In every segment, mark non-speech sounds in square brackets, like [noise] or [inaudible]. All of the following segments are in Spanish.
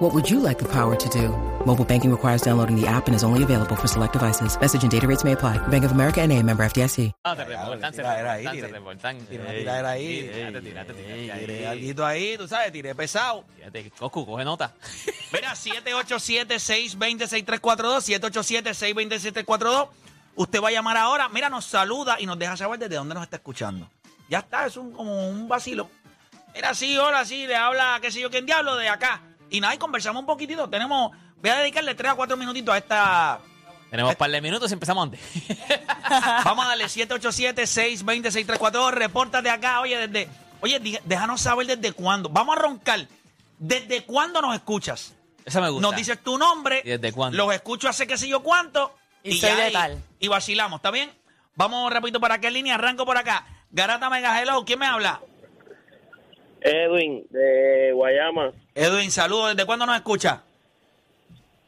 What would you like the power to do? Mobile banking requires downloading the app and is only available for select devices. Message and data rates may apply. Bank of America and a member FDIC. Ah, se revoltan, se revoltan, se revoltan. tiré una tiradera ahí. ey, Tírate, tírate, Tiré alguito ahí, tú sabes, tiré pesado. Fíjate, Coscu, coge nota. [laughs] Mira, 787-620-6342, 787-620-6342. Usted va a llamar ahora, mira, nos saluda y nos deja saber desde dónde nos está escuchando. Ya está, es un, como un vacilo. Mira, sí, hola, sí, le habla, qué sé yo, quién diablo, de acá. Y nada, y conversamos un poquitito. Tenemos, voy a dedicarle 3 a 4 minutitos a esta... Tenemos un par de minutos y empezamos antes. [laughs] Vamos a darle 787-620-6342. Repórtate acá, oye, desde... Oye, déjanos saber desde cuándo. Vamos a roncar. ¿Desde cuándo nos escuchas? Esa me gusta. Nos dices tu nombre. ¿Y desde cuándo? Los escucho hace qué sé yo cuánto. Y soy ya de tal. Y vacilamos, ¿está bien? Vamos rapidito para qué línea. Arranco por acá. Garata Mega Hello. ¿Quién me habla? Edwin, de Guayama. Edwin, saludos. ¿Desde cuándo nos escuchas?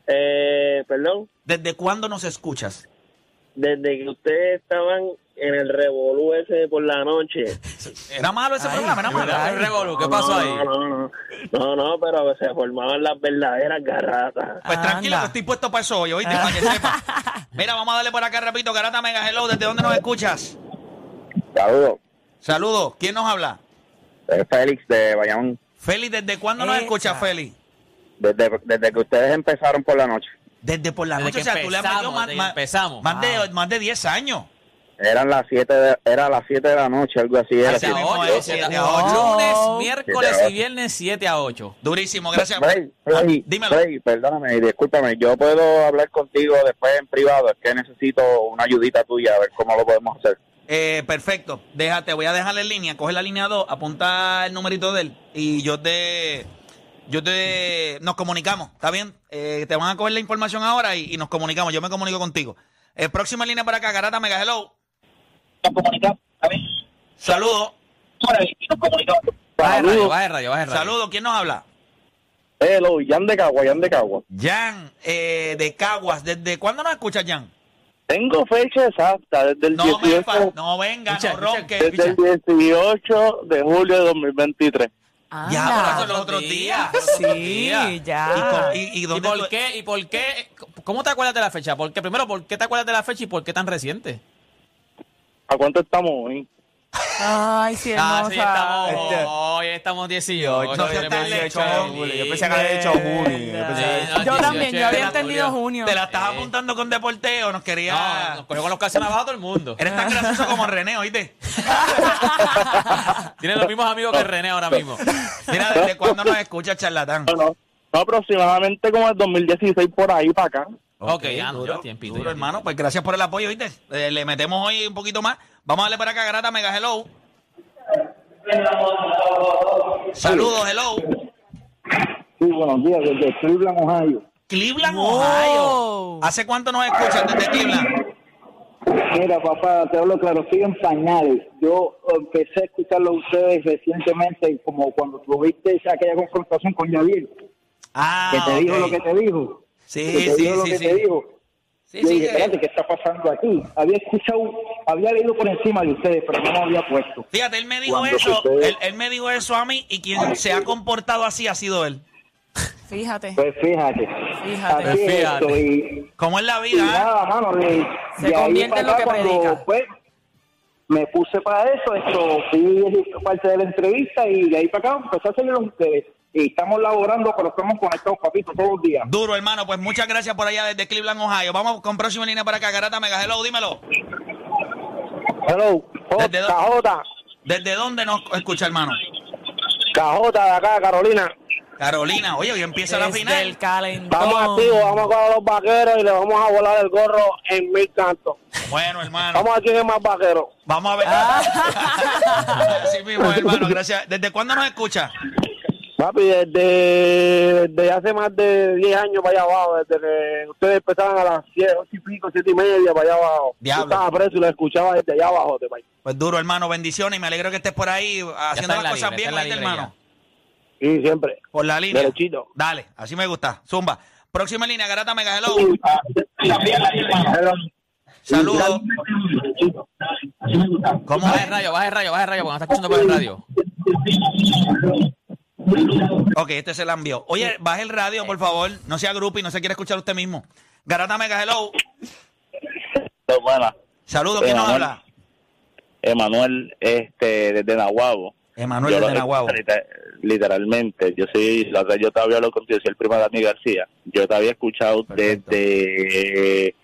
Eh, perdón, ¿Desde cuándo nos escuchas? desde que ustedes estaban en el revolú ese por la noche. [laughs] Era malo ese programa, era malo. Ay, Revolu, ¿qué pasó no, ahí? No, no, no, no, no, pero se formaban las verdaderas garratas. Pues tranquilo, Anda. que estoy puesto para eso hoy, ¿oíste? Para que sepa. [laughs] Mira, vamos a darle por acá, repito, Garata Mega Hello. ¿Desde dónde nos escuchas? Saludos, Saludos. ¿Quién nos habla? Es Félix de Bayamón. Félix, ¿desde cuándo nos Esa. escuchas, Félix? Desde, desde que ustedes empezaron por la noche. Desde por la Desde noche, que o sea, tú le has metido empezamos, más, desde que más- empezamos. más de, Ah. más de 10 años. Eran las 7 de, era las 7 de la noche, algo así. Era Así Siete a mismo ocho, es, siete siete a a ocho. ocho. Lunes, miércoles Siete a y ocho. viernes, 7 a 8. Durísimo, gracias. Rey, Ah, Rey, dímelo. Rey, perdóname y discúlpame. Yo puedo hablar contigo después en privado. Es que necesito una ayudita tuya a ver cómo lo podemos hacer. Eh, perfecto. Déjate, voy a dejarle en línea. Coge la línea 2, apunta el numerito de él y yo te. Yo te. Nos comunicamos, ¿está bien? Eh, te van a coger la información ahora y, y nos comunicamos. Yo me comunico contigo. Eh, próxima línea para acá, Garata Mega Hello. Saludos. Baja el radio, baja el radio, baja radio. Saludos. ¿Quién nos habla? Hello, Jan de Cagua, Jan de Cagua. Jan, eh, de Caguas. ¿Desde cuándo nos escuchas, Jan? Tengo fecha exacta, desde el No, me fa- no venga, Escucha, no ronque. desde el 18 de julio de 2023. Ya, Anda. pero eso los otros días. Sí, ya. ¿Y, y- y ¿Y por qué? ¿Y por qué? ¿Cómo te acuerdas de la fecha? Porque primero, ¿por qué te acuerdas de la fecha y por qué tan reciente? ¿A cuánto estamos hoy? Ay, sí, hermosa. Ah, sí, estamos, Este- hoy estamos 18. No seas tan lechón. Yo pensé que había dicho junio. Yo pensé- Yo también, yo había Julio. entendido junio. ¿Te la estás apuntando con deporteo? Nos quería... No, nos cogió con los calzones abajo todo el mundo. Eres tan gracioso como René, ¿oíste? [laughs] Tiene los mismos amigos que René ahora mismo. Mira, ¿desde cuándo nos escucha, charlatán? No, no, no, aproximadamente como el 2016 por ahí para acá. Ok, ya, no, ya, tiempito, duro, ya, hermano. Pues gracias por el apoyo, ¿viste? Eh, le metemos hoy un poquito más. Vamos a darle para acá, Garata Mega Hello. Saludos, hello. Sí, buenos días, desde Cleveland, Ohio. Cleveland, Wow. Ohio. ¿Hace cuánto nos escuchan desde Cleveland? Mira, papá, te hablo claro, estoy en pañales. Yo empecé a escucharlo a ustedes recientemente, como cuando tuviste aquella confrontación con Javier, Ah, que te dijo lo que te dijo. Sí, sí, dijo lo sí, que sí. te dijo. Sí, Yo sí, dije, que- espérate, ¿qué está pasando aquí? Había escuchado, había leído por encima de ustedes, pero no me había puesto. Fíjate, él me dijo Cuando eso, sucede- él, él me dijo eso a mí y quien se ha comportado así ha sido él. Fíjate. Pues fíjate. Fíjate. Así es Fíjate. esto, y, ¿Cómo es la y vida? ah? nada, mano. de- Se de convierte en lo que cuando, predica. pues, me puse para eso, esto, fui parte de la entrevista y de ahí para acá empecé a seguir ustedes. Y estamos laborando, pero estamos conectados, papito, todos los días. Duro, hermano. Pues muchas gracias por allá desde Cleveland, Ohio. Vamos con próxima línea para acá. Garata Mega Hello, dímelo. Hello, Desde do- Cajota, ¿Desde dónde nos escucha, hermano? Cajota de acá, Carolina. Carolina. Oye, hoy empieza la Desde final. el calentón. Vamos activos, vamos a coger a los vaqueros y le vamos a volar el gorro en mil cantos. Bueno, hermano. Vamos a ver quién es más vaquero. Vamos a ver. Ah. [laughs] Así mismo, hermano. Gracias. ¿Desde cuándo nos escucha? Papi, desde, desde hace más de 10 años para allá abajo, desde que ustedes empezaban a las 7, 8 y pico, 7 y media para allá abajo. Diablo. Yo estaba preso y lo escuchaba desde allá abajo. De país. Pues duro, hermano, bendiciones y me alegro que estés por ahí haciendo las la cosas libre, bien, la ¿oíste, libre hermano. Sí, siempre. Por la línea. Derechito. Dale, así me gusta. Zumba. Próxima línea, Garata Mega Hello. Saludos. ¿Cómo Baja el radio, baja el radio, baja el radio, porque no está escuchando por el radio. Ok, este se la envió. Oye, baje el radio, por favor. No sea grupo y no se quiere escuchar usted mismo. Garata Mega Hello. Buena. Saludos, ¿quién nos habla? Emanuel, este, desde Nahuabo. Emanuel Yo de lo- Nahuabo. liter- Literalmente, yo soy, la yo te había hablado contigo, soy el primo de Dani García. Yo te había escuchado Perfecto. desde,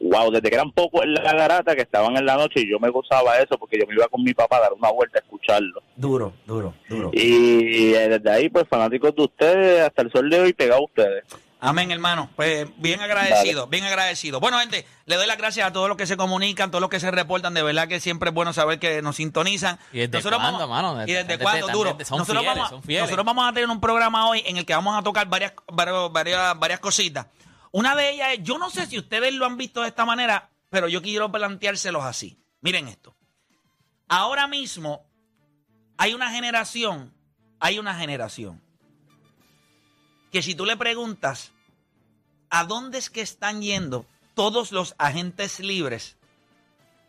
wow, desde que eran pocos en la garata que estaban en la noche y yo me gozaba eso porque yo me iba con mi papá a dar una vuelta a escucharlo. Duro, duro, duro. Y eh, desde ahí, pues fanáticos de ustedes hasta el sol de hoy pegado a ustedes. Amén, hermano. Pues bien agradecido, bien agradecido. Bueno, gente, le doy las gracias a todos los que se comunican, todos los que se reportan. De verdad que siempre es bueno saber que nos sintonizan. ¿Y desde Nosotros cuándo, vamos- mano? ¿Y desde Desde- cuándo? Duro. son nosotros, fieles, vamos, son fieles. nosotros vamos a tener un programa hoy en el que vamos a tocar varias, varias, varias, varias cositas. Una de ellas es, yo no sé si ustedes lo han visto de esta manera, pero yo quiero planteárselos así. Miren esto. Ahora mismo hay una generación, hay una generación que si tú le preguntas a dónde es que están yendo todos los agentes libres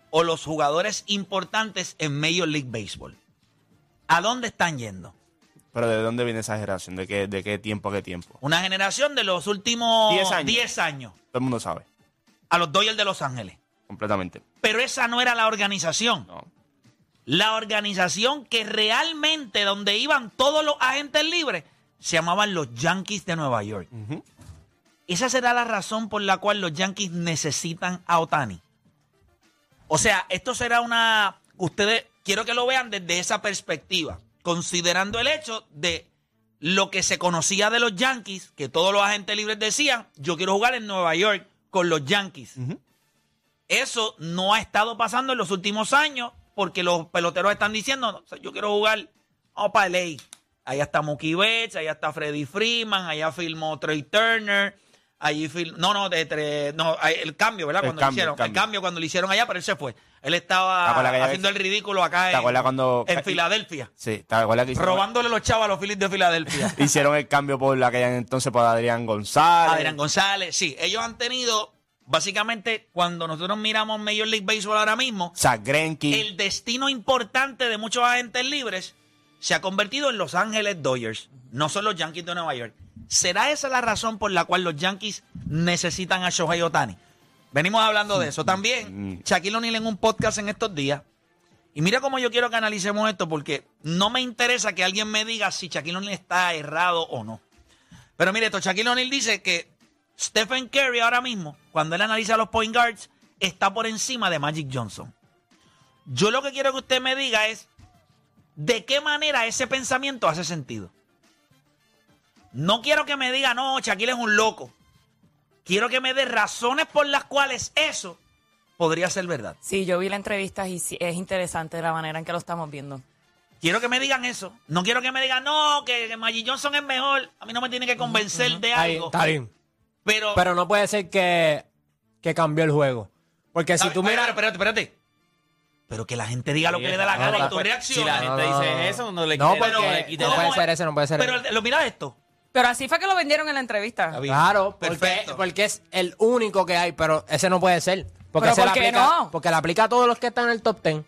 o los jugadores importantes en Major League Baseball, ¿a dónde están yendo? Pero ¿de dónde viene esa generación? ¿De qué, de qué tiempo a qué tiempo? Una generación de los últimos Diez años. 10 años Todo el mundo sabe, a los Dodgers de Los Ángeles. completamente. Pero esa no era la organización. No. La organización que realmente donde iban todos los agentes libres se llamaban los Yankees de Nueva York. Esa será la razón por la cual los Yankees necesitan a Otani. O sea, esto será una... Ustedes, quiero que lo vean desde esa perspectiva, considerando el hecho de lo que se conocía de los Yankees, que todos los agentes libres decían, yo quiero jugar en Nueva York con los Yankees. Eso no ha estado pasando en los últimos años porque los peloteros están diciendo, "No, o sea, yo quiero jugar, vamos para LA. Allá está Mookie Betts, allá está Freddie Freeman, allá filmó Trey Turner, allí no, no, de no, el cambio, ¿verdad? El Cuando cambio, lo hicieron, el cambio. el cambio cuando lo hicieron allá, pero él se fue. Él ¿Te estaba haciendo el ridículo acá ¿Te en, cuando- en Filadelfia, Sí, ¿te acuerdas que hicieron, robándole los chavos a los Phillies de Filadelfia. [laughs] hicieron el cambio por aquella entonces por Adrián González? Adrián González, sí, ellos han tenido, básicamente, cuando nosotros miramos Major League Baseball ahora mismo, el destino importante de muchos agentes libres se ha convertido en Los Ángeles Dodgers, no son los Yankees de Nueva York. ¿Será esa la razón por la cual los Yankees necesitan a Shohei Otani? Venimos hablando de eso. También, Shaquille O'Neal en un podcast en estos días. Y mira cómo yo quiero que analicemos esto, porque no me interesa que alguien me diga si Shaquille O'Neal está errado o no. Pero mire, esto, Shaquille O'Neal dice que Stephen Curry ahora mismo, cuando él analiza los point guards, está por encima de Magic Johnson. Yo lo que quiero que usted me diga es de qué manera ese pensamiento hace sentido. No quiero que me diga, no, Shaquille es un loco. Quiero que me dé razones por las cuales eso podría ser verdad. Sí, yo vi la entrevista y sí, es interesante la manera en que lo estamos viendo. Quiero que me digan eso. No quiero que me digan, no, que, que Magic Johnson es mejor. A mí no me tiene que convencer de Está bien, algo. está bien. Pero, Pero no puede ser que, que cambió el juego. Porque si tú miras... espérate, espérate. Pero que la gente diga lo que le da la No, gana no, y tú reacciones. Si la gente No, no, dice no. eso, no le No, quite- porque- no le quite no la- puede ser eso, no puede ser Pero eso. lo mira esto. Pero así fue que lo vendieron en la entrevista. Claro, porque, Perfecto. porque es el único que hay, pero ese no puede ser. Porque ¿Pero se por le qué aplica, no? Porque le aplica a todos los que están en el top 10.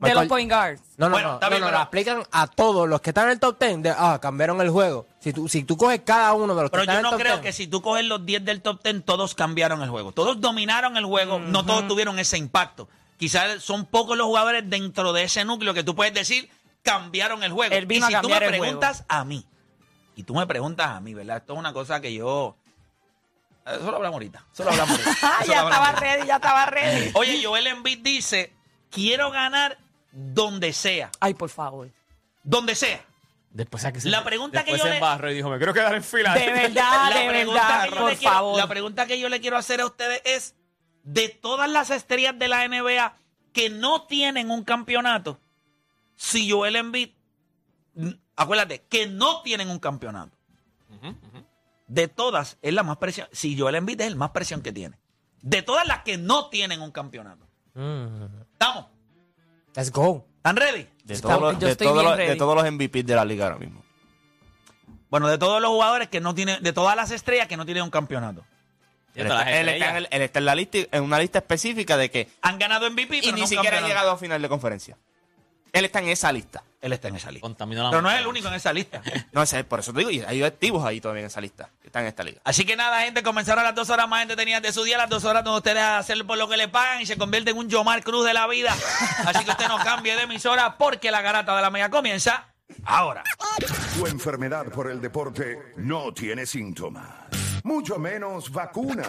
De los point guards. No, no, Bueno, no, está no, bien, no, pero- le aplican a todos los que están en el top 10. De, ah, cambiaron el juego. Si tú, si tú coges cada uno de los Pero que están yo en el no top creo 10, que si tú coges los 10 del top 10, todos cambiaron el juego. Todos dominaron el juego, no todos tuvieron ese impacto. Quizás son pocos los jugadores dentro de ese núcleo que tú puedes decir cambiaron el juego. Él vino y si tú me cambiar el preguntas a mí, y tú me preguntas a mí, ¿verdad? Esto es una cosa que yo... Eso lo hablamos ahorita. Eso lo hablamos ahorita. Ah, [laughs] Eso ya lo hablamos estaba ahorita. ready, ya estaba ready. [laughs] Oye, Joel Embiid dice, quiero ganar donde sea. Ay, por favor. Donde sea. Después se- La pregunta que después yo se le- embarró y dijo, me quiero quedar en fila. De verdad, la de pregunta verdad, que yo por quiero- favor. La pregunta que yo le quiero hacer a ustedes es, de todas las estrellas de la NBA que no tienen un campeonato, si Joel Embiid, acuérdate, que no tienen un campeonato. De todas, es la más presión. Si Joel Embiid es el más presión que tiene. De todas las que no tienen un campeonato. Mm. ¿Estamos? Let's go. ¿Están ready? De, todos los, yo de, todos los, de ready. todos los MVP de la liga ahora mismo. Bueno, de todos los jugadores que no tienen, de todas las estrellas que no tienen un campeonato. Y Él está, las él está en, estrellas. el- él está en la lista, en una lista específica de que Han ganado MVP, y pero ni no un siquiera ha campeonato. llegado a final de conferencia. Él está en esa lista. Él está en esa lista. La Pero no es el único en esa lista. [laughs] No sé, por eso te digo, y hay activos ahí todavía en esa lista, que están en esta liga. Así que nada, gente, comenzaron las dos horas más entretenidas de su día, las dos horas donde ustedes hacen por lo que le pagan y se convierte en un Yomar Cruz de la vida. [laughs] Así que usted no cambie de emisora porque la garata de la mega comienza ahora. Tu enfermedad por el deporte no tiene síntomas, mucho menos vacuna.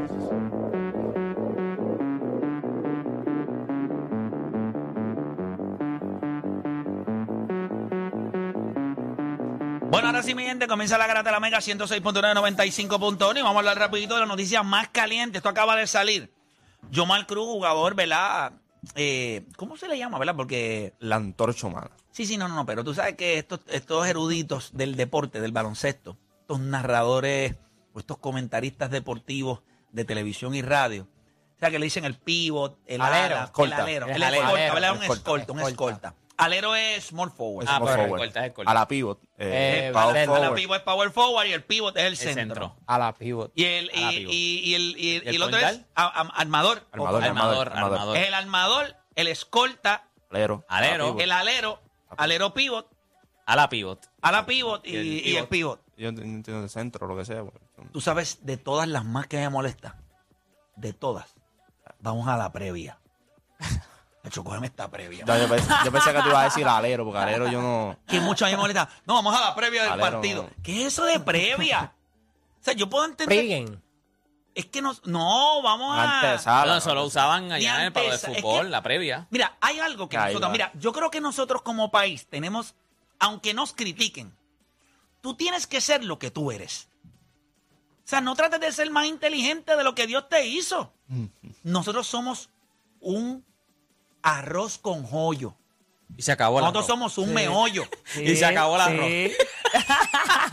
Bueno, ahora sí, mi gente, comienza la garata de la mega 106.995.1 y vamos a hablar rapidito de las noticias más calientes. Esto acaba de salir. Yomar Cruz, jugador, ¿verdad? Eh, ¿Cómo se le llama, verdad? Porque La antorcha humana. Sí, sí, no, no, no, pero tú sabes que estos, estos eruditos del deporte, del baloncesto, estos narradores o estos comentaristas deportivos de televisión y radio, o sea, que le dicen el pivot, el Alero, ala, escolta. el alero, El el alero, escolta, escolta, un escolta. Alero es small forward. Ah, Small pero forward. escolta, escolta. A la pivot. Eh, eh, power Valdez, A la forward. pivot es power forward y el pivot es el El centro. centro. A la pivot. Y el, y, A la pivot. y- y el, y el- ¿Y el y el otro point es guard? a- a- armador. Armador, Armador, armador. armador. Es el armador, el escolta, Alero. Alero. Pivot. el alero, alero pivot, A la pivot. a la pivot y, Y el el pivot. Yo no entiendo de centro o lo que sea. son- Tú sabes de todas las más que me molesta. De todas. Vamos a la previa. Hecho, cógeme esta previa. Yo, pensé, yo pensé que te ibas a decir [laughs] alero, porque alero yo no. Que mucho a mí me molesta. No, vamos a la previa del Alero, partido. no. ¿Qué es eso de previa? O sea, yo puedo entender. Pregame. Es que no. No, vamos a. Antesala. No, eso lo usaban allá en el palo de es fútbol, que- la previa. Mira, hay algo que Ahí nosotros. va. Mira, yo creo que nosotros como país tenemos. Aunque nos critiquen, tú tienes que ser lo que tú eres. O sea, no trates de ser más inteligente de lo que Dios te hizo. Nosotros somos un arroz con joyo. Y se acabó el Nosotros arroz. somos un meollo. Y se acabó el arroz. Sí. [laughs]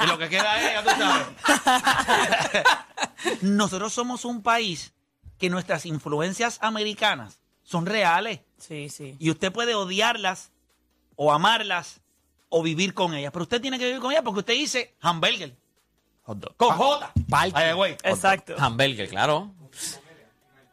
Y lo que queda es, ya tú sabes. [laughs] Nosotros somos un país que nuestras influencias americanas son reales. Sí, sí. Y usted puede odiarlas o amarlas o vivir con ellas. Pero usted tiene que vivir con ellas porque usted dice hamburger. Hot dog. Con J. Parking. Ay, güey. Exacto. Hamburger, claro.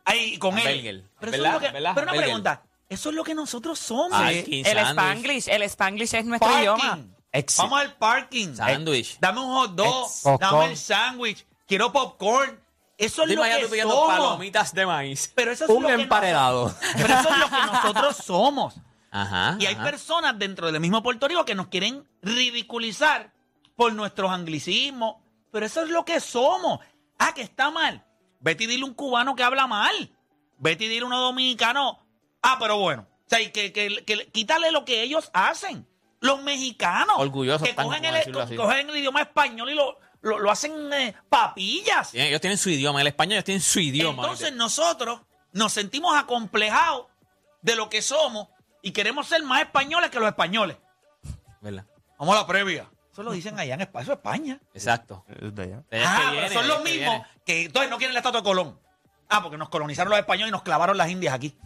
Ahí, con él. Hamburger. Pero, eso ¿Verdad? es lo que- ¿Verdad? pero una Hamburger. pregunta. Eso es lo que nosotros somos. El sandwich. Spanglish, el Spanglish es nuestro Parking. idioma. Exit. Vamos al parking. Sándwich. Dame un hot dog. Ex- Dame el sándwich. Quiero popcorn. Eso es Dime lo allá que tú pidiendo somos. palomitas de maíz. Pero eso es Un lo que emparedado. nos- pero eso es lo que nosotros somos. Ajá. Y hay ajá. personas dentro del mismo Puerto Rico que nos quieren ridiculizar por nuestros anglicismos. Pero eso es lo que somos. Ah, que está mal. Vete y dile a un cubano que habla mal. Vete y dile a uno dominicano. Ah, pero bueno. O sea, y que, que, que quítale lo que ellos hacen. Los mexicanos. Orgullosos Que están, cogen el, cogen el idioma español y lo, lo, lo hacen eh, papillas. Tienen- Ellos tienen su idioma. El español ellos tienen su idioma. Entonces nosotros nos sentimos acomplejados de lo que somos y queremos ser más españoles que los españoles. ¿Verdad? Vamos a la previa. Eso lo dicen allá en España, eso es España. Exacto. Es de allá. De allá Ah, que pero viene, son los que mismos que entonces no quieren la estatua de Colón. Ah, porque nos colonizaron los españoles y nos clavaron las indias aquí.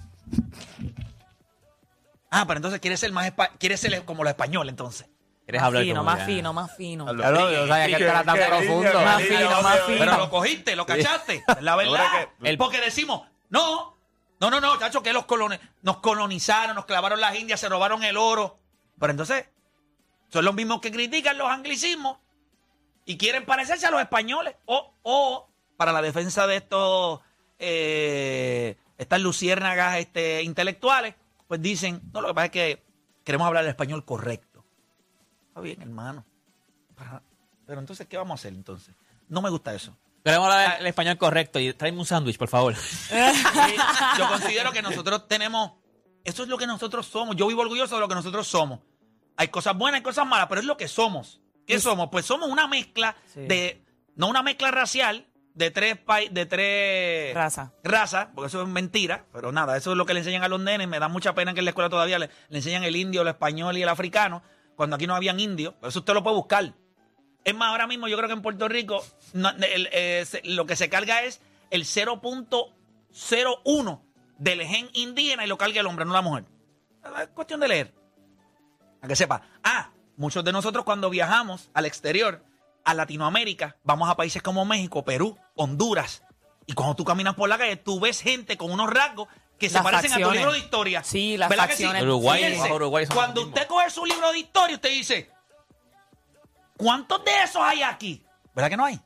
Ah, pero entonces quiere ser más espa- quiere ser como los españoles entonces. ¿Quieres Más hablar fino, como más ya? fino, más fino. Sabía que esto era tan profundo. Más fino, más fino. Pero lo cogiste, lo cachaste. La verdad. Porque decimos, no, no, no, no, chacho, que los colone- nos colonizaron, nos clavaron las indias, se robaron el oro. Pero entonces, son los mismos que critican los anglicismos y quieren parecerse a los españoles. O, o para la defensa de estos, eh, estas luciérnagas este, intelectuales, pues dicen, no, lo que pasa es que queremos hablar el español correcto. Está bien, hermano. Pero entonces, ¿qué vamos a hacer entonces? no me gusta eso. Queremos hablar el español correcto y tráeme un sándwich, por favor. [laughs] Yo considero que nosotros tenemos, eso es lo que nosotros somos. Yo vivo orgulloso de lo que nosotros somos. Hay cosas buenas, hay cosas malas, pero es lo que somos. ¿Qué somos? Pues somos una mezcla Sí. de, no una mezcla racial, de tres pai- de tres Raza. razas, porque eso es mentira, pero nada, eso es lo que le enseñan a los nenes. Me da mucha pena que en la escuela todavía le, le enseñan el indio, el español y el africano, cuando aquí no habían indios. Pero eso usted lo puede buscar. Es más, ahora mismo yo creo que en Puerto Rico no, el, eh, se- lo que se carga es el 0.01 del gen indígena y lo carga el hombre, no la mujer. Es cuestión de leer. A que sepa. Ah, muchos de nosotros cuando viajamos al exterior, a Latinoamérica, vamos a países como México, Perú, Honduras. Y cuando tú caminas por la calle, tú ves gente con unos rasgos que se parecen a tu libro de historia. Sí, las ¿Verdad que sí? facciones. Uruguay, Fíjense, Uruguay son cuando usted coge su libro de historia, usted dice, ¿cuántos de esos hay aquí? ¿Verdad que no hay?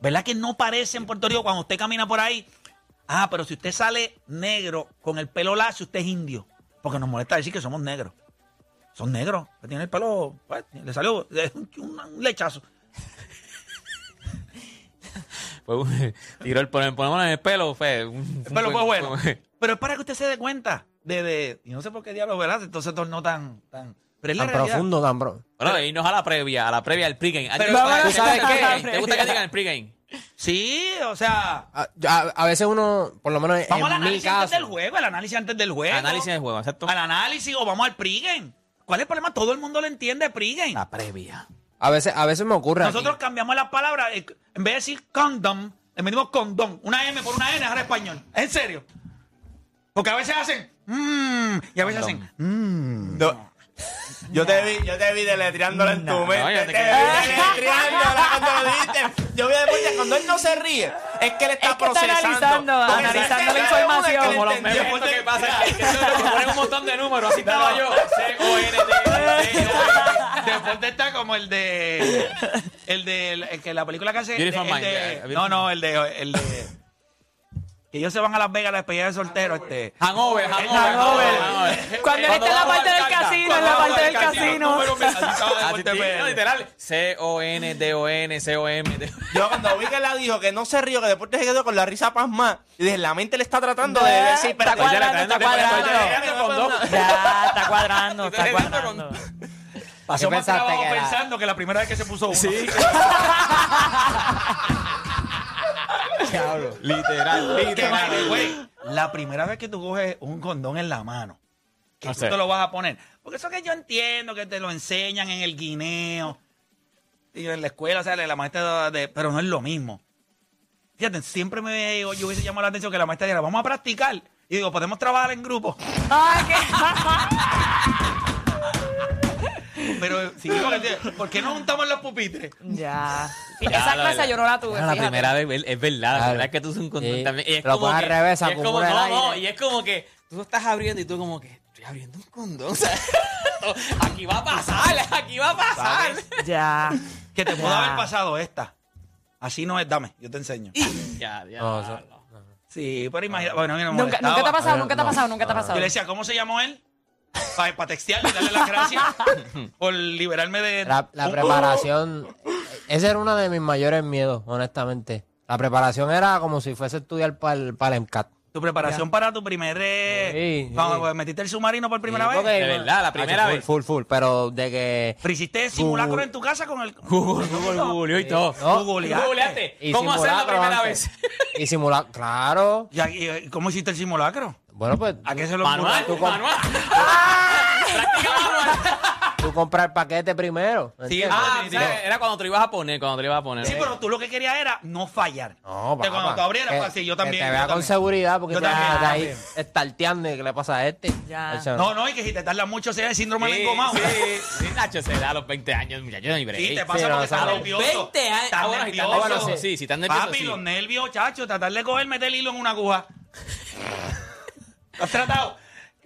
¿Verdad que no parece en Puerto Rico cuando usted camina por ahí? Ah, pero si usted sale negro con el pelo lacio, usted es indio. Porque nos molesta decir que somos negros. Son negros. que Tienen el pelo, pues, le salió un, un lechazo. Fue [laughs] tiró el ponemos en el pelo, fue. un- El pelo fue bueno. fue- [laughs] Pero es para que usted se dé cuenta de, de- y no sé por qué diablos, ¿verdad? Entonces tornó tan, tan, pero es la Tan realidad. profundo, tan pro. Bueno, de irnos a la previa, a la previa del pregame. ¿A ti Pero te gusta- vámonos ¿tú sabes qué? ¿Te gusta que digan el pregame? Sí, o sea, A, a- a veces uno, por lo menos vamos al en mi análisis antes caso, del juego, el análisis antes del juego. Análisis del juego, exacto. Al análisis o vamos al pregame. ¿Cuál es el problema? Todo el mundo lo entiende pregame. La previa. A veces, a veces me ocurre. aquí. Nosotros cambiamos las palabras. eh, En vez de decir condom, le metimos condón. Una M por una N, ahora español. ¿Es en serio? Porque a veces hacen mmm, y a veces Condom. hacen mmm. No. Yo te vi, yo te vi deletreándola en tu No, mente. yo te vi deletreándola cuando lo dijiste. Yo vi después que cuando él no se ríe, es que él está Es que está procesando. analizando, Porque analizando la información. Como los memes que pasa que, ponen un montón de números, así estaba yo. C-O-N-D. [laughs] Después de está como el de. El de. El que la película que hace. Beautiful el Mind, de- yeah, Beautiful no, no, el de. El de que ellos se van a Las Vegas a la despedida de soltero. Este. Hangover, hangover, Hangover. hangover. Cuando él está en la vamos parte del casino, cuando en la vamos parte del casino. Número de Así PR. literal. C-O-N-D-O-N, C-O-M. D- Yo cuando vi que la dijo que no se rió, que después se quedó con la risa pasmada. Y dije, la mente le está tratando de decir, Está espérate, cuadrando, está cuadrando. Ya, está cuadrando, está cuadrando. Pasó ¿Qué más pensaste trabajo que era? pensando que la primera vez que se puso uno. Sí. [laughs] Diablo. Literal, Que, literal. by the way, la primera vez que tú coges un condón en la mano, que No tú te lo vas a poner. Porque eso que yo entiendo que te lo enseñan en el guineo y en la escuela, o sea, la maestra de, pero no es lo mismo. Fíjate, siempre me yo hubiese llamado la atención que la maestra dijera, vamos a practicar. Y digo, podemos trabajar en grupo. Ay, qué- Pero sí, porque, ¿por qué no juntamos los pupitres? Ya. Ya, Esa la clase verdad. yo no la tuve. La fíjate. primera vez, es verdad, la primera vez que tú un condón Sí. también. Y es Lo como que, al revés, y es como, no, aire. no, y es como que tú estás abriendo y tú como que estoy abriendo un condón. [laughs] O sea, aquí va a pasar, aquí va a pasar. Ya. Que te pudo haber pasado esta. Así no es, dame, yo te enseño. Ya, ya. No, eso- no. Sí, pero imagina, bueno, a mí no me Nunca, te ha pasado, nunca te ha no. pasado, nunca te ha Yo pasado. le decía, ¿cómo se llamó él? Para textearle y darle las gracias por liberarme de... La, preparación, ese era uno de mis mayores miedos, honestamente. La preparación era como si fuese a estudiar para el, para el MCAT. Tu preparación para tu primer... eh, Sí, cuando sí. metiste el submarino por primera Sí, vez. De verdad, la primera full, vez. Full, full, pero de que... Pero hiciste simulacro Google. en tu casa con el... Google, Google, [laughs] Google y todo. No. Googleaste. ¿Cómo hacer la simulacro primera antes. vez? Y simular, claro. ¿Y, y- y cómo hiciste el simulacro? Bueno, pues ¿A qué se lo Manual, Tú [laughs] manual. Tú compras el paquete primero. ¿me Sí? Ah, sea, era cuando te lo ibas a poner, cuando te lo ibas a poner. Sí, pero tú lo que querías era no fallar. No, Que papá. cuando tú abrieras, Que- pues, sí, yo también. Que te yo vea con también. seguridad porque Yo te también, yo ahí estarteando y que le pasa a este. Ya. Eso No, no, y que si te tarda mucho sea el síndrome Sí, del engomado. sí, [laughs] sí, Nacho, se da a los 20 años, muchacho, no hay break. Sí, te Sí, pasa no, porque o sea, estás a los nervioso. 20 años. Estás estás nervioso. nervioso, sí, si estás nervioso, Papi, sí. los nervios, chacho, tratar de coger, meter el hilo en una aguja. [laughs] ¿Lo has tratado?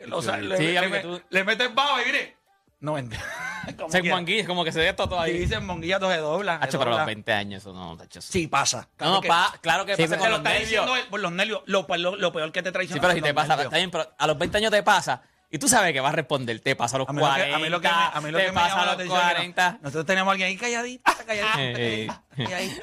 Lo sa- le, Sí, le- le- tú- le metes baba y mire. No vende. [laughs] Se manguilla, como que se ve esto todo Si ahí. dicen monguilla, todo se dobla. se Nacho, pero a los dobla. 20 años, eso no, Nacho. eso- Sí, pasa. No, que- pa, claro que Sí, pasa pero con los nervios. él por los nervios. Lo, lo, lo peor que te Sí, traiciona. pero son si te pasa, está bien, pero a los 20 años te pasa y tú sabes que vas a responder, te pasa a los A mí, lo que, 40, a mí lo que me, a mí lo que me pasa a los atención es que 40. Nosotros tenemos a alguien ahí calladita, calladita. [laughs] Eh. Y ahí,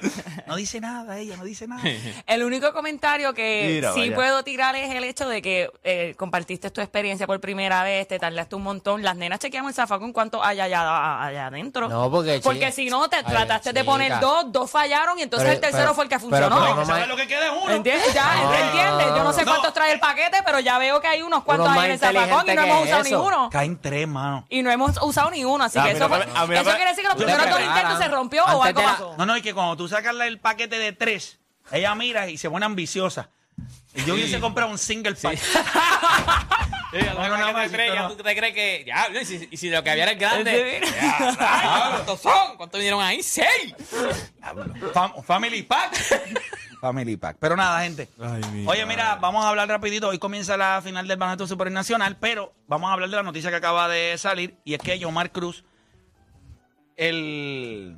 no dice nada, ella no dice nada. [laughs] El único comentario que Mira, sí vaya. puedo tirar es el hecho de que eh, compartiste tu experiencia por primera vez, te tardaste un montón. Las nenas chequeamos el zafacón cuánto hay allá, allá adentro. No, porque, Porque si no, te Ay, trataste de poner dos, dos fallaron y entonces Pero- el tercero pero- fue el que funcionó. pero no lo que queda es uno. ¿Entiendes? Ya, No, ¿entiendes? Yo no sé no. cuántos trae el paquete, pero ya veo que hay unos cuantos Uno ahí en el zafacón y no hemos usado eso. ninguno. Caen tres, mano. Y no hemos usado ni uno, así A que eso, eso quiere decir que los primeros dos intentos se rompió o algo pasó. No, no, que cuando tú sacas el paquete de tres, ella mira y se pone ambiciosa. Y yo hubiese comprado un single pack. [laughs] Sí, a lo No, mejor no, que no, te crees, no. ya tú te crees que. Ya, y si, y si lo que había era el grande. Sí. ya, [laughs] rayos, ¿Cuántos son? ¿Cuántos vinieron ahí? ¡Seis! Fam- family pack. family pack. Pero nada, gente. Oye, mira, vamos a hablar rapidito. Hoy comienza la final del Baloncesto Supernacional, pero vamos a hablar de la noticia que acaba de salir y es que Yomar Cruz, el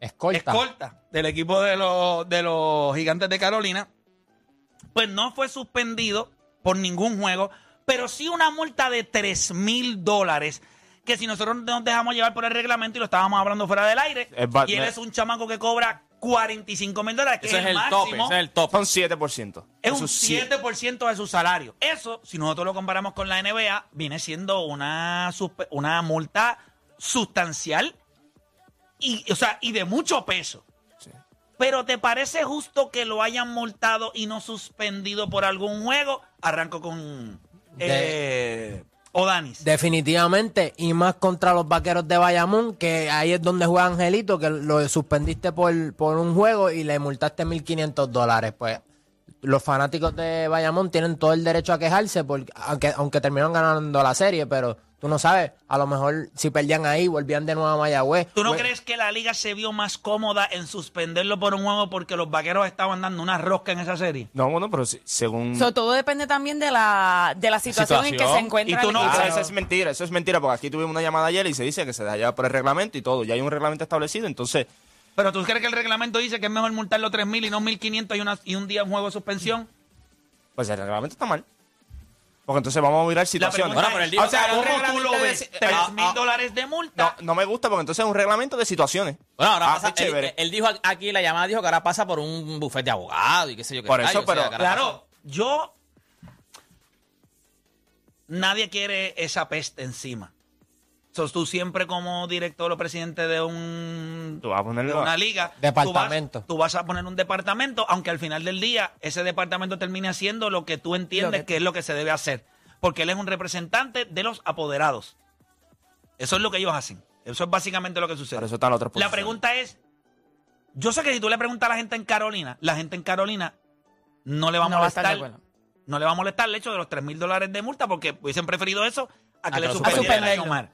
Escolta. escolta del equipo de los, de los gigantes de Carolina, pues no fue suspendido por ningún juego, pero sí una multa de 3 mil dólares. Que si nosotros nos dejamos llevar por el reglamento y lo estábamos hablando fuera del aire, Es y él es un chamaco que cobra 45 mil dólares, que Ese es el, tope, máximo, ese es el top. Son 7%. es un siete. 7% de su salario. Eso, si nosotros lo comparamos con la NBA, viene siendo una, una multa sustancial y, o sea, y de mucho peso. Pero ¿te parece justo que lo hayan multado y no suspendido por algún juego? Arranco con eh, Odanis. Definitivamente, y más contra los vaqueros de Bayamón, que ahí es donde juega Angelito, que lo suspendiste por, por un juego y le multaste 1.500 dólares. Pues los fanáticos de Bayamón tienen todo el derecho a quejarse, porque, aunque, aunque terminaron ganando la serie, pero tú no sabes, a lo mejor si perdían ahí, volvían de nuevo a Mayagüez. ¿Tú no Pues, crees que la liga se vio más cómoda en suspenderlo por un juego porque los vaqueros estaban dando una rosca en esa serie? No, bueno, pero si- según... So, todo depende también de la, de la situación, en que se encuentra Y tú no-. Ah, eso es mentira, eso es mentira, porque aquí tuvimos una llamada ayer y se dice que se deja llevar por el reglamento y todo. Ya hay un reglamento establecido, entonces, Pero tú crees que el reglamento dice que es mejor multarlo 3.000 y no 1.500 y, una- y un día un juego de suspensión? pues el reglamento está mal. Porque entonces vamos a mirar situaciones. Bueno, pero él dijo O sea, que ¿Cómo tú lo de- ves? eh, 3.000 ah, dólares de No, multa. no me gusta porque entonces es un reglamento de situaciones. Bueno, ahora Ah, pasa. Él, chévere. él dijo aquí, la llamada dijo que ahora pasa por un bufete de abogado y qué sé yo qué. Por eso, pero- Claro, pasa- yo. Nadie quiere esa peste encima. Sos tú siempre como director o presidente de un Tú vas a ponerlo- de una liga. Departamento. Tú vas, tú vas a poner un departamento, aunque al final del día ese departamento termine haciendo lo que tú entiendes que... que- es lo que se debe hacer. Porque él es un representante de los apoderados. Eso es lo que ellos hacen. Eso es básicamente lo que sucede. Por eso La pregunta es, yo sé que si tú le preguntas a la gente en Carolina, la gente en Carolina no le va a No va a estar de molestar, no le va a molestar el hecho de los 3 mil dólares de multa porque hubiesen preferido eso a que A le a suspendieran.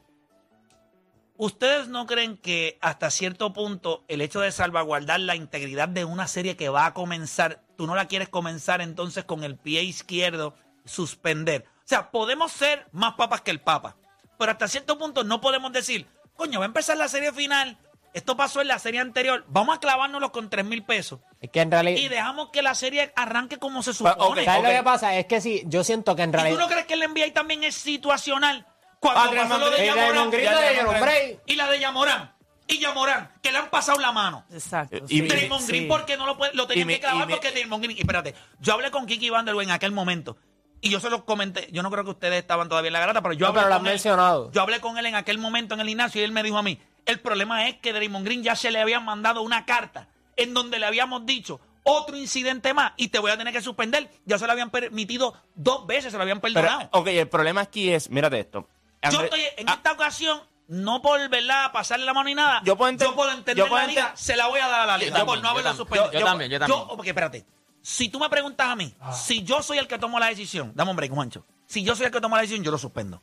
¿Ustedes no creen que hasta cierto punto el hecho de salvaguardar la integridad de una serie que va a comenzar, tú no la quieres comenzar entonces con el pie izquierdo, suspender? O sea, podemos ser más papas que el papa, pero hasta cierto punto no podemos decir, coño, va a empezar la serie final, esto pasó en la serie anterior, vamos a clavárnoslo con 3 mil pesos Es que en realidad... y dejamos que la serie arranque como se Pues, ok, supone. ¿Sabes lo que pasa? Es que sí, yo siento que en ¿Y tú realidad... no crees que el NBA también es situacional? Cuando pasó lo de Yamorán, y la de Yamorán, y la de Yamorán, y Yamorán, que le han pasado la mano. Exacto. Y- sí, Draymond sí. Green, porque no lo, puede- lo tenían Y que clavar y porque Draymond Green. Y espérate, yo hablé con Kiki Vanderbilt en aquel momento. Y yo se lo comenté. Yo no creo que ustedes estaban todavía en la garata, pero yo No, hablé pero lo él. mencionado. Yo hablé con él en aquel momento en el gimnasio y él me dijo a mí: el problema es que Draymond Green ya se le habían mandado una carta en donde le habíamos dicho otro incidente más y te voy a tener que suspender. Ya se lo habían permitido dos veces, se lo habían Pero, perdonado. ok, el problema aquí es, mírate esto. Yo estoy en Ah, esta ocasión, no por verdad pasarle la mano ni nada. Yo puedo enten- entender yo puedo la liga, se la voy a dar a la liga. también, por no yo también. suspendido. Yo- yo también, yo también. porque espérate, si tú me preguntas a mí, si yo soy el que tomo la decisión, dame un break, Juancho. Si yo soy el que tomo la decisión, yo lo suspendo.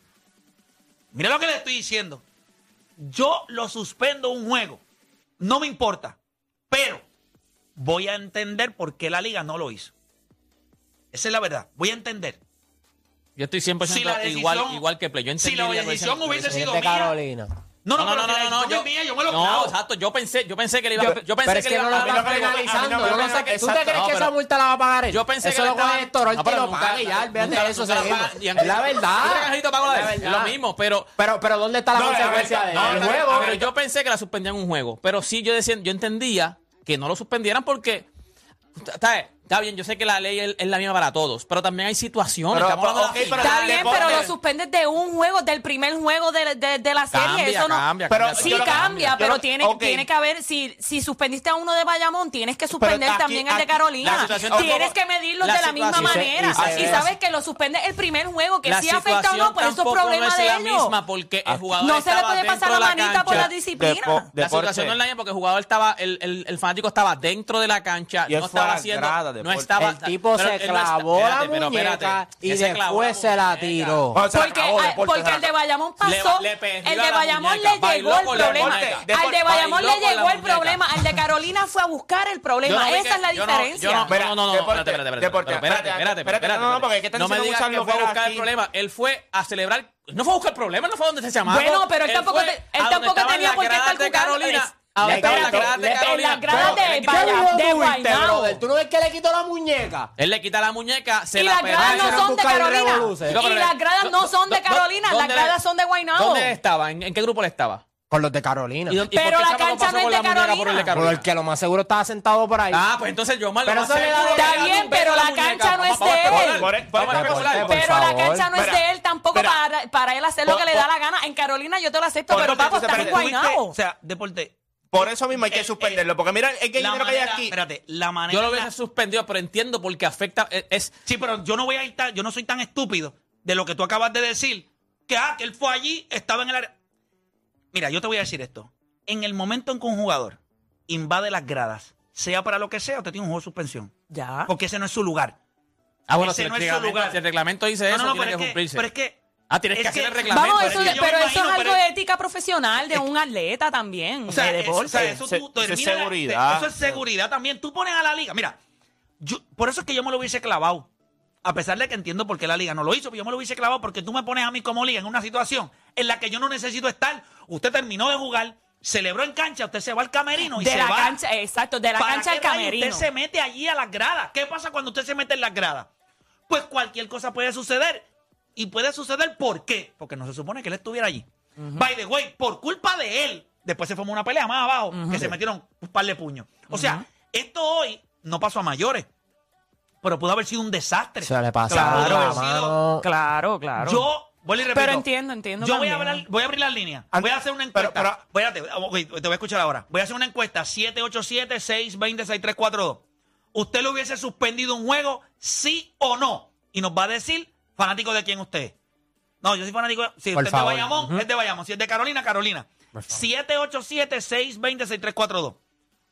Mira lo que le estoy diciendo. Yo lo suspendo un juego. No me importa. Pero voy a entender por qué la liga no lo hizo. Esa es la verdad. Voy a entender. Yo estoy 100% Si la igual, decisión- igual que Play. Yo si entendí la la decisión decisión- hubiese Es sido de mía. Carolina. No, no, No, no, no, no, no, decisión yo, mía, yo me lo no, clavo. exacto, yo pensé, yo pensé que le iba, Yo- yo pensé pero es que, que le no iba lo a están dar- penalizando. no, no no, lo no, sé que- ¿Tú te crees No, que esa multa la va a pagar él? Yo pensé Eso que lo coge Héctor No, pero y lo paga y ya, de eso. en- Es la verdad. ¿Tú crees que Angelito pagó la Es él? Lo mismo, pero... Pero, pero ¿dónde está la No, consecuencia no, de no, el no, juego? Pero yo pensé que la suspendían un juego. Pero sí, yo decía, yo entendía que no lo suspendieran porque. Está, está bien, yo sé que la ley es, es la misma para todos, pero también hay situaciones. Pero. Está bien, deporte- pero lo suspendes de un juego, del primer juego de, de- de la serie. Cambia, eso no, cambia, Pero cambia, Sí cambia, pero tiene, ok. tiene que haber, si, si suspendiste a uno de Bayamón, tienes que suspender aquí- también el de aquí- Carolina. tienes que medirlos la de la misma manera. y se- Y, sabes que lo suspendes el primer juego, que La si afecta o no, pues eso es tampoco problema no es de la ellos. misma porque el jugador No se le puede pasar la manita por la disciplina. La situación no es la misma porque el jugador estaba, el, el, el fanático estaba dentro de la cancha, Y no estaba haciendo, no estaba. El tipo se él no está- clavó la muñeca espérate, y clavó después se la tiró. Porque, acabó, deporte, porque se la el de. Bayamón pasó, le el a de Bayamón muñeca, le llegó el con problema. Al de Bayamón le con llegó el problema. Al de Carolina fue a buscar el problema. no Esa que- es la diferencia. no- no, no, no, no, deporte, espérate, espérate, espérate, espérate, espérate, espérate, espérate, no, no, porque que están No me diciendo digas muchas que fue a buscar el aquí. problema. Él fue a celebrar. No fue a buscar el problema, no fue donde se llamaba. Bueno, pero él tampoco te- él tampoco tenía por qué estar de jugando. Carolina. Es- a donde estaban las gradas de le- en Carolina. las gradas de Vaya-. ¿Tú no ves que le quitó la muñeca? Él le quita la muñeca, se Y la las gradas no son de Carolina. Y las le- gradas no son de ¿dó- Carolina, las dónde le- gradas son de Guaynabo. ¿Dónde estaba? ¿En, en qué grupo él estaba? Con los de Carolina. ¿Y dónde- y Pero la cancha no es de muñeca por el de Carolina. Por el que lo más seguro estaba sentado por ahí. Ah, pues entonces yo mal. Pero lo más le seguro Está le bien, pero la cancha no es de él. Pero la cancha no es de él tampoco para, para él hacer lo que le da la gana. En Carolina yo te lo acepto, pero papo, estás en Guaynabo. O sea, deporte. Por eso mismo hay que Eh, suspenderlo. Porque mira el que La dinero que hay aquí. Espérate, la manera. Yo lo hubiese suspendido, pero entiendo porque afecta. es- Es, Sí, pero yo no voy a ir tan, yo no soy tan estúpido de lo que tú acabas de decir, que ah, que él fue allí, estaba en el área. Mira, yo te voy a decir esto. En el momento en que un jugador invade las gradas, sea para lo que sea, usted tiene un juego de suspensión. Ya. Porque ese no es su lugar. ah, bueno, Ese si, no el es su reglamento, lugar. si el reglamento dice No, eso, no, no, tiene pero que es, que, cumplirse. pero es que. Ah, tienes es que hacer el reglamento. Vamos, pero eso es que pero eso es algo pero de ética profesional de un atleta también, O sea, de eso, o sea, eso Se- tú eso es terminas la- seguridad. Eso es seguridad también. Tú pones a la liga. Mira, yo, por eso es que yo me lo hubiese clavado. A pesar de que entiendo por qué la liga no lo hizo, pero yo me lo hubiese clavado porque tú me pones a mí como liga en una situación en la que yo no necesito estar. Usted terminó de jugar, celebró en cancha, usted se va al camerino y de se la va. cancha, exacto, de la ¿Para cancha qué al camerino. Usted se mete allí a las gradas. ¿Qué pasa cuando usted se mete en las gradas? Pues cualquier cosa puede suceder. Y puede suceder ¿por qué? Porque no se supone que él estuviera allí. By the way, por culpa de él, después se formó una pelea más abajo, que se metieron un par de puños. O sea, esto hoy no pasó a mayores, pero pudo haber sido un desastre. Se le Claro, pasaron pudo haber la sido-. Claro, claro. Yo, vuelvo y repito. Pero entiendo, entiendo Yo voy a, hablar- voy a abrir las líneas. Voy a hacer una pero- encuesta. pero- Espérate, ok, te voy a escuchar ahora. Voy a hacer una encuesta. 787-620-6342. ¿Usted le hubiese suspendido un juego, sí o no? Y nos va a decir fanático de quién usted. No, yo soy fanático. Si Por usted es de. Bayamón, es de Bayamón. Si es de Carolina, Carolina. 787-620-6342.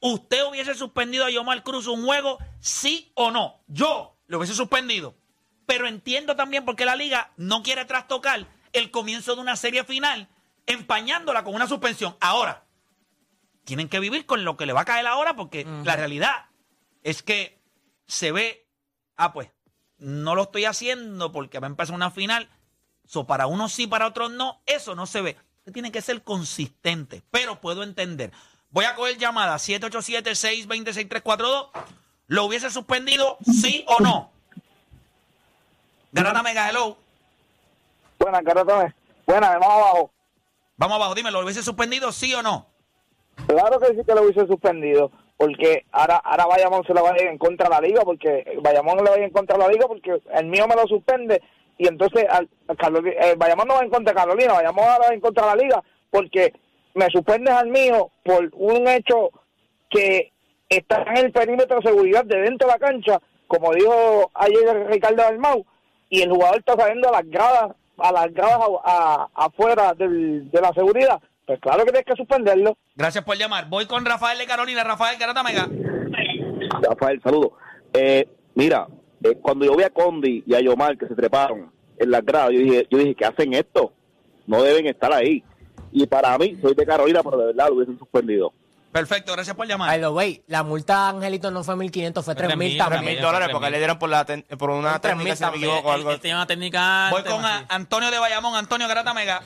¿Usted hubiese suspendido a Yomar Cruz un juego, sí o no? Yo lo hubiese suspendido. Pero entiendo también por qué la liga no quiere trastocar el comienzo de una serie final, empañándola con una suspensión. Ahora, tienen que vivir con lo que le va a caer ahora, porque la realidad es que se ve, ah, pues, no lo estoy haciendo porque va a empezar una final. So, para unos sí, para otros no. Eso no se ve. Usted tiene que ser consistente, pero puedo entender. Voy a coger llamada 787-620-6342. ¿Lo hubiese suspendido, sí o no? Garata Mega, hello. Buenas, caratones. Buenas, vamos abajo. Vamos abajo, dime, ¿lo hubiese suspendido, sí o no? Claro que sí que lo hubiese suspendido, porque ahora ahora Bayamón se le va a ir en contra de la liga, porque Bayamón le va a ir en contra la liga, porque el mío me lo suspende, y entonces al, al Caroli- eh, Bayamón no va en contra de Carolina, Bayamón ahora va en contra de la liga, porque me suspendes al mío por un hecho que está en el perímetro de seguridad de dentro de la cancha, como dijo ayer Ricardo Dalmau, y el jugador está saliendo a las gradas, a las gradas a- a- afuera del- de la seguridad, pues claro que tienes que suspenderlo. Gracias por llamar. Voy con Rafael de Carolina. Rafael Garata Mega. Rafael, saludo. Eh, mira, eh, cuando yo vi a Condi y a Yomar que se treparon en las gradas, yo dije, yo dije, ¿qué hacen esto? No deben estar ahí. Y para mí, soy de Carolina, pero de verdad lo hubiesen suspendido. Perfecto, gracias por llamar. By the way, la multa, Angelito, no fue 1.500, fue 3.000 3.000 también. mil Tres dólares porque le dieron por, la ten- por una Son tres técnica, mil si no me también. equivoco. Algo. Él, él tenía una técnica. Voy con. Antonio de Bayamón. Antonio Garata Mega.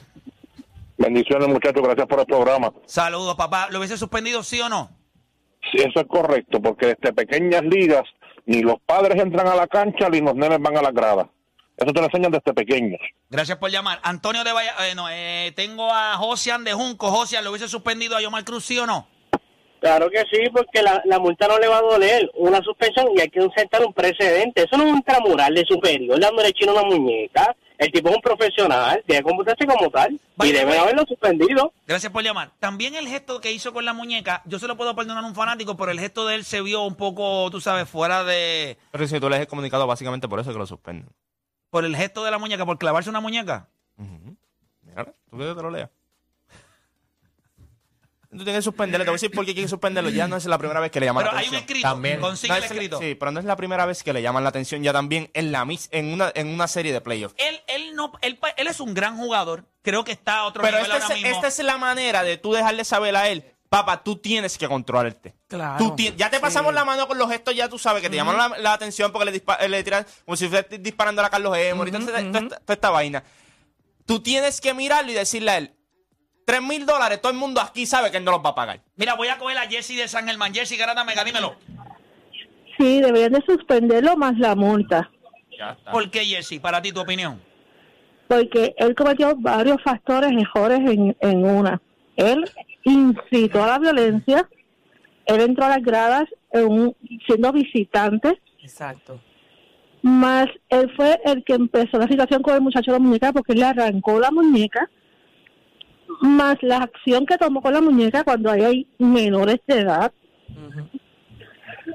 Bendiciones, muchachos, gracias por el programa. Saludos, papá. ¿Lo hubiese suspendido, sí o no? Sí, eso es correcto, porque desde pequeñas ligas ni los padres entran a la cancha ni los nenes van a las gradas. Eso te lo enseñan desde pequeños. Gracias por llamar. Antonio de Bayamón. no, eh, tengo a Josian de Junco. Josian, ¿lo hubiese suspendido a Yomar Cruz, sí o no? Claro que sí, porque la, la multa no le va a doler. Una suspensión y hay que sentar un precedente. Eso no es un tramural de superior dándole chino a una muñeca. El tipo es un profesional, debe comportarse como tal. Y deben way. haberlo suspendido. Gracias por llamar. También el gesto que hizo con la muñeca, yo se lo puedo perdonar a un fanático, pero el gesto de él se vio un poco, tú sabes, fuera de... Pero si tú le has comunicado básicamente por eso que lo suspenden. Por el gesto de la muñeca, por clavarse una muñeca. Mira, tú quieres que te lo lea. Tú tienes que suspenderlo. Te voy a decir por qué hay que suspenderlo. Ya no es la primera vez que le llaman Pero la hay un atención. escrito. También. Consigue No el es- escrito. Sí, pero no es la primera vez que le llaman la atención ya también en la mis en una, en una serie de playoffs. Él, él, no, él, pa- él es un gran jugador. Creo que está a otro Pero nivel esta ahora es, mismo. esta es la manera de tú dejarle saber a él, papá, tú tienes que controlarte. Claro. Tú ti- ya te pasamos la mano con los gestos, ya tú sabes que te llamaron la, la atención porque le, le tiran como si fuera disparando a Carlos Emory, toda esta, toda esta vaina. Tú tienes que mirarlo y decirle a él, tres mil dólares, todo el mundo aquí sabe que él no los va a pagar. Mira, voy a coger a Jesse de San Germán. Jesse Garata Mega, dímelo. Sí, deberían de suspenderlo más la multa, ¿Por qué, Jesse? Para ti, tu opinión. porque él cometió varios factores mejores en, en una. Él incitó a la violencia, él entró a las gradas en un- siendo visitante, Exacto. más él fue el que empezó la situación con el muchacho de la muñeca porque él le arrancó la muñeca, más la acción que tomó con la muñeca cuando ahí hay menores de edad,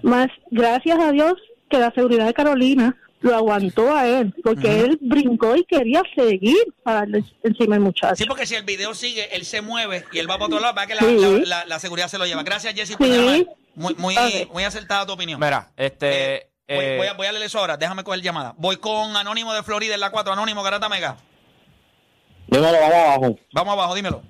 más gracias a Dios que la seguridad de Carolina lo aguantó a él, porque él brincó y quería seguir para darle encima al muchacho. Sí, porque si el video sigue, él se mueve y él va para otro lado, va que la, Sí. la- la- la seguridad se lo lleva. Gracias, Jesse, por Sí. Muy, muy, muy acertada tu opinión. Mira, este... Voy, eh, voy a, voy a leer eso ahora. Déjame coger llamada. Voy con Anónimo de Florida en la 4. Anónimo, Garata Mega. Dímelo, vamos abajo. Vamos abajo, dímelo.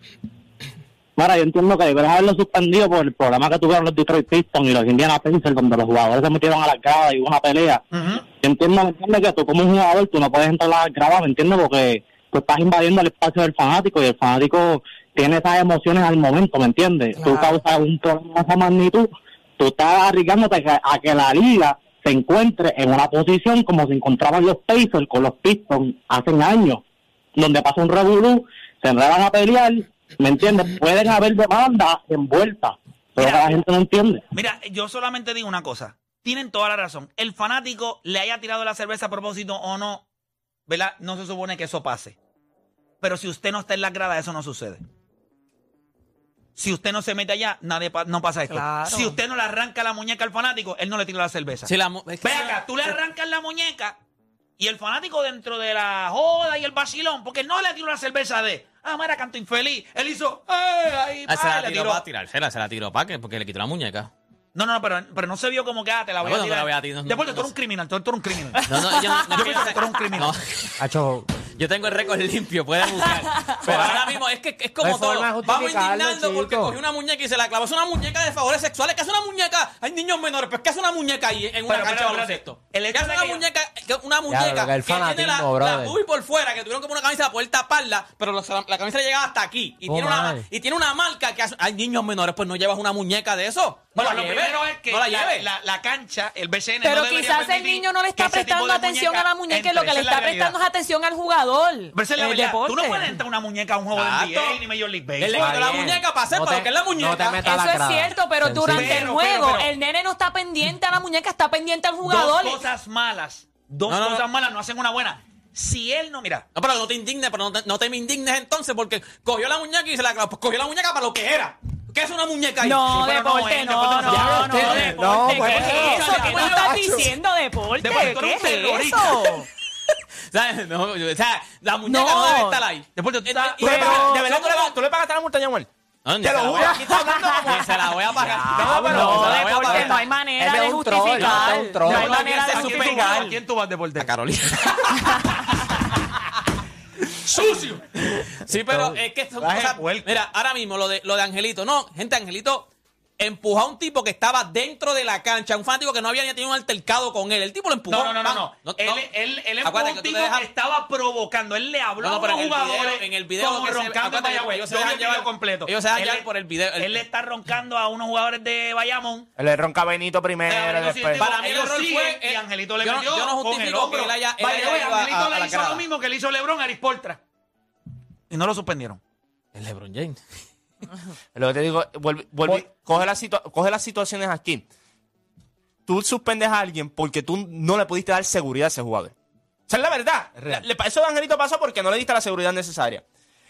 Mira, yo entiendo que deberían haberlo suspendido por el problema que tuvieron los Detroit Pistons y los Indiana Pacers, donde los jugadores se metieron a las gradas y hubo una pelea. Yo entiendo, ¿me entiendes? Que tú como un jugador, tú no puedes entrar a las gradas, ¿me entiendes? Porque tú estás invadiendo el espacio del fanático y el fanático tiene esas emociones al momento, ¿me entiendes? Tú causas un problema de esa magnitud, tú estás arriesgándote a que, a que la liga se encuentre en una posición como se encontraban los Pacers con los Pistons hace años, donde pasa un revolú, se enredan a pelear, ¿me entiendes? Pueden haber demandas envueltas, pero que la gente no entiende. Mira, yo solamente digo una cosa. Tienen toda la razón. El fanático le haya tirado la cerveza a propósito o no, ¿verdad? No se supone que eso pase. Pero si usted no está en la grada, eso no sucede. Si usted no se mete allá, nadie pa- no pasa esto. Claro. Si usted no le arranca la muñeca al fanático, él no le tira la cerveza. Si la Ve acá, tú le arrancas la muñeca y el fanático dentro de la joda y el vacilón, porque él no le tiró la cerveza de, ah, mira, canto infeliz. Él hizo, ¡eh! Ahí, Ah, se la tiró tiró. para tirársela, se la tiró para qué, porque le quitó la muñeca. No, no, no, pero, pero no se vio como que, ah, te la voy Bueno, a te tirar. la voy a tirar, no, Después no, tú eres un criminal, tú tú eres un criminal. No, no, yo no, no Yo es que pienso que tú eres un criminal. No. Hacho, Yo tengo el récord limpio, puedes buscar. [laughs] Pero ahora mismo es que es como No todo. de Vamos indignando porque chico. cogió una muñeca y se la clavó. Es una muñeca de favores sexuales. ¿Qué hace una muñeca? Hay niños menores, pero ¿qué hace una muñeca ahí en una Pero, cancha pero, de baloncesto? ¿Qué hace de una que- muñeca? Una muñeca que tiene la, la brother. bubi por fuera, que tuvieron como una camisa para poder taparla, pero la camisa le llegaba hasta aquí. Y, Oh, tiene una, y tiene una marca que hace. Hay niños menores, pues no llevas una muñeca de eso. No Bueno, la lo primero es que no la la, la- la cancha, el BCN. Pero no quizás el niño no le está prestando de atención a la muñeca y lo que le está la prestando es atención al jugador. Pero esa es la el verdad. Tú no deporte. puedes entrar una muñeca a un juego de Exacto. NBA ni Major League Él le Baseball. quitó la bien. muñeca para hacer No para te- lo que es la no te muñeca. metas a la Eso es grada. cierto, pero Sencillo. durante el Pero, juego pero, pero. el nene no está pendiente a la muñeca, está pendiente al jugador. Dos cosas malas. Dos No, no, no. cosas malas no hacen una buena. Si él no, mira, No, pero no te indignes, pero no te, no te me indignes entonces porque cogió la muñeca y se la. Pues cogió la muñeca para lo que era. ¿Qué es una muñeca ahí? No, Sí, pero no, deporte, eh, no, no, no, no, deporte, no, ¿qué pues, es eso? escúchame, ¿Qué tú no, estás diciendo, deporte? Deporte, tú ¿Qué eres es un terrorista. eso? ¿Sabes? No, yo- o sea, la muñeca No. no, debe estar ahí. Tú Eh, estás- y- ¿Tú le pero- ¿De verdad tú le, tú le pagaste la multa, Yamuel? Te lo juro, a- aquí está hablando como... Se la voy a pagar. No, pero- No, se la voy a deporte, pagar. no hay manera Él de es un troll, justificar. él es un troll. No hay No, manera ¿a de quién tú justificar. ¿A quién tú vas, Deporte? A Carolina. [laughs] ¡Sucio! Sí, pero es que son Baje cosas. puerco. Mira, ahora mismo lo de, lo de Angelito. No, gente, Angelito empujó a un tipo que estaba dentro de la cancha, un fanático que no había ni tenido un altercado con él. El tipo lo empujó. No, no, no, no. No. Él, él, él empujó a un tipo que estaba provocando. Él le habló No, no, a video- jugadores en el video como que se- roncando en ellos se dejan llevar- completo. ellos se dejan Él llevar le- por el video. El- Él le está roncando a unos jugadores de Bayamón. Él le ronca a Benito primero, sí, después... Para mí el error fue, y eh, Angelito le yo no- metió yo no justifico que él haya- Angelito le hizo lo mismo que le hizo LeBron a Aris Portra. Y no lo suspendieron. El LeBron James. Lo que te digo, vuelve, vuelve- coge, las coge las situaciones aquí. Tú suspendes a alguien porque tú no le pudiste dar seguridad a ese jugador. Esa es la verdad. real. Le- eso de Angelito pasó porque no le diste la seguridad necesaria.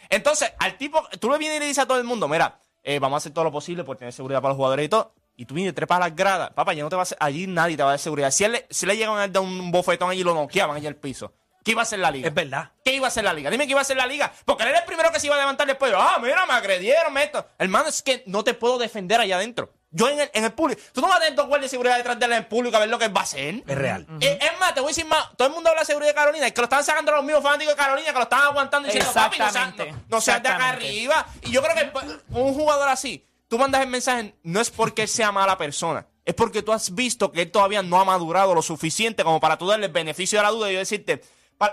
Entonces, al tipo, tú le vienes y le dices a todo el mundo, mira, eh, vamos a hacer todo lo posible por tener seguridad para los jugadores y todo. Y tú vienes y trepas a las gradas. Papá, ya no te va a allí nadie te va a dar seguridad. Si, él le, si le llegan a dar un bofetón allí y lo noqueaban allí al piso, ¿qué iba a hacer la liga? Es verdad. ¿Qué iba a hacer la liga? Dime qué iba a hacer la liga. Porque él era el primero que se iba a levantar después. Ah, mira, me agredieron, me esto. Hermano, es que no te puedo defender allá adentro. Yo en el, en el público. Tú no vas a tener dos guardias de seguridad detrás de él en público a ver lo que va a hacer. Es real. Eh, es más, te voy a decir más. Todo el mundo habla de seguridad de Carolina. Es que lo están sacando los mismos fanáticos de Carolina, que lo están aguantando y diciendo, papi, no seas, no, seas de acá arriba. Y yo creo que pues, un jugador así, tú mandas el mensaje, no es porque él sea mala persona. Es porque tú has visto que él todavía no ha madurado lo suficiente como para tú darle el beneficio de la duda y yo decirte, "Pa-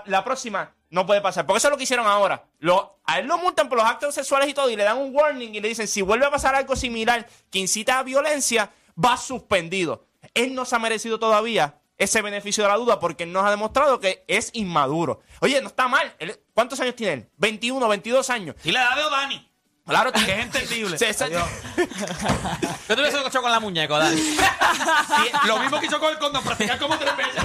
la próxima no puede pasar. Porque eso es lo que hicieron ahora. Lo- a él lo multan por los actos sexuales y todo y le dan un warning y le dicen, si vuelve a pasar algo similar que incita a violencia, va suspendido. Él no se ha merecido todavía ese beneficio de la duda porque él nos ha demostrado que es inmaduro. Oye, no está mal. ¿Cuántos años tiene él? 21, 22 años. Y la edad de Odani. Claro Que es entendible. [laughs] Sí. Yo te hubiese hecho con la muñeca, dale. [laughs] Lo mismo que hizo con el condón, practicar como tres veces.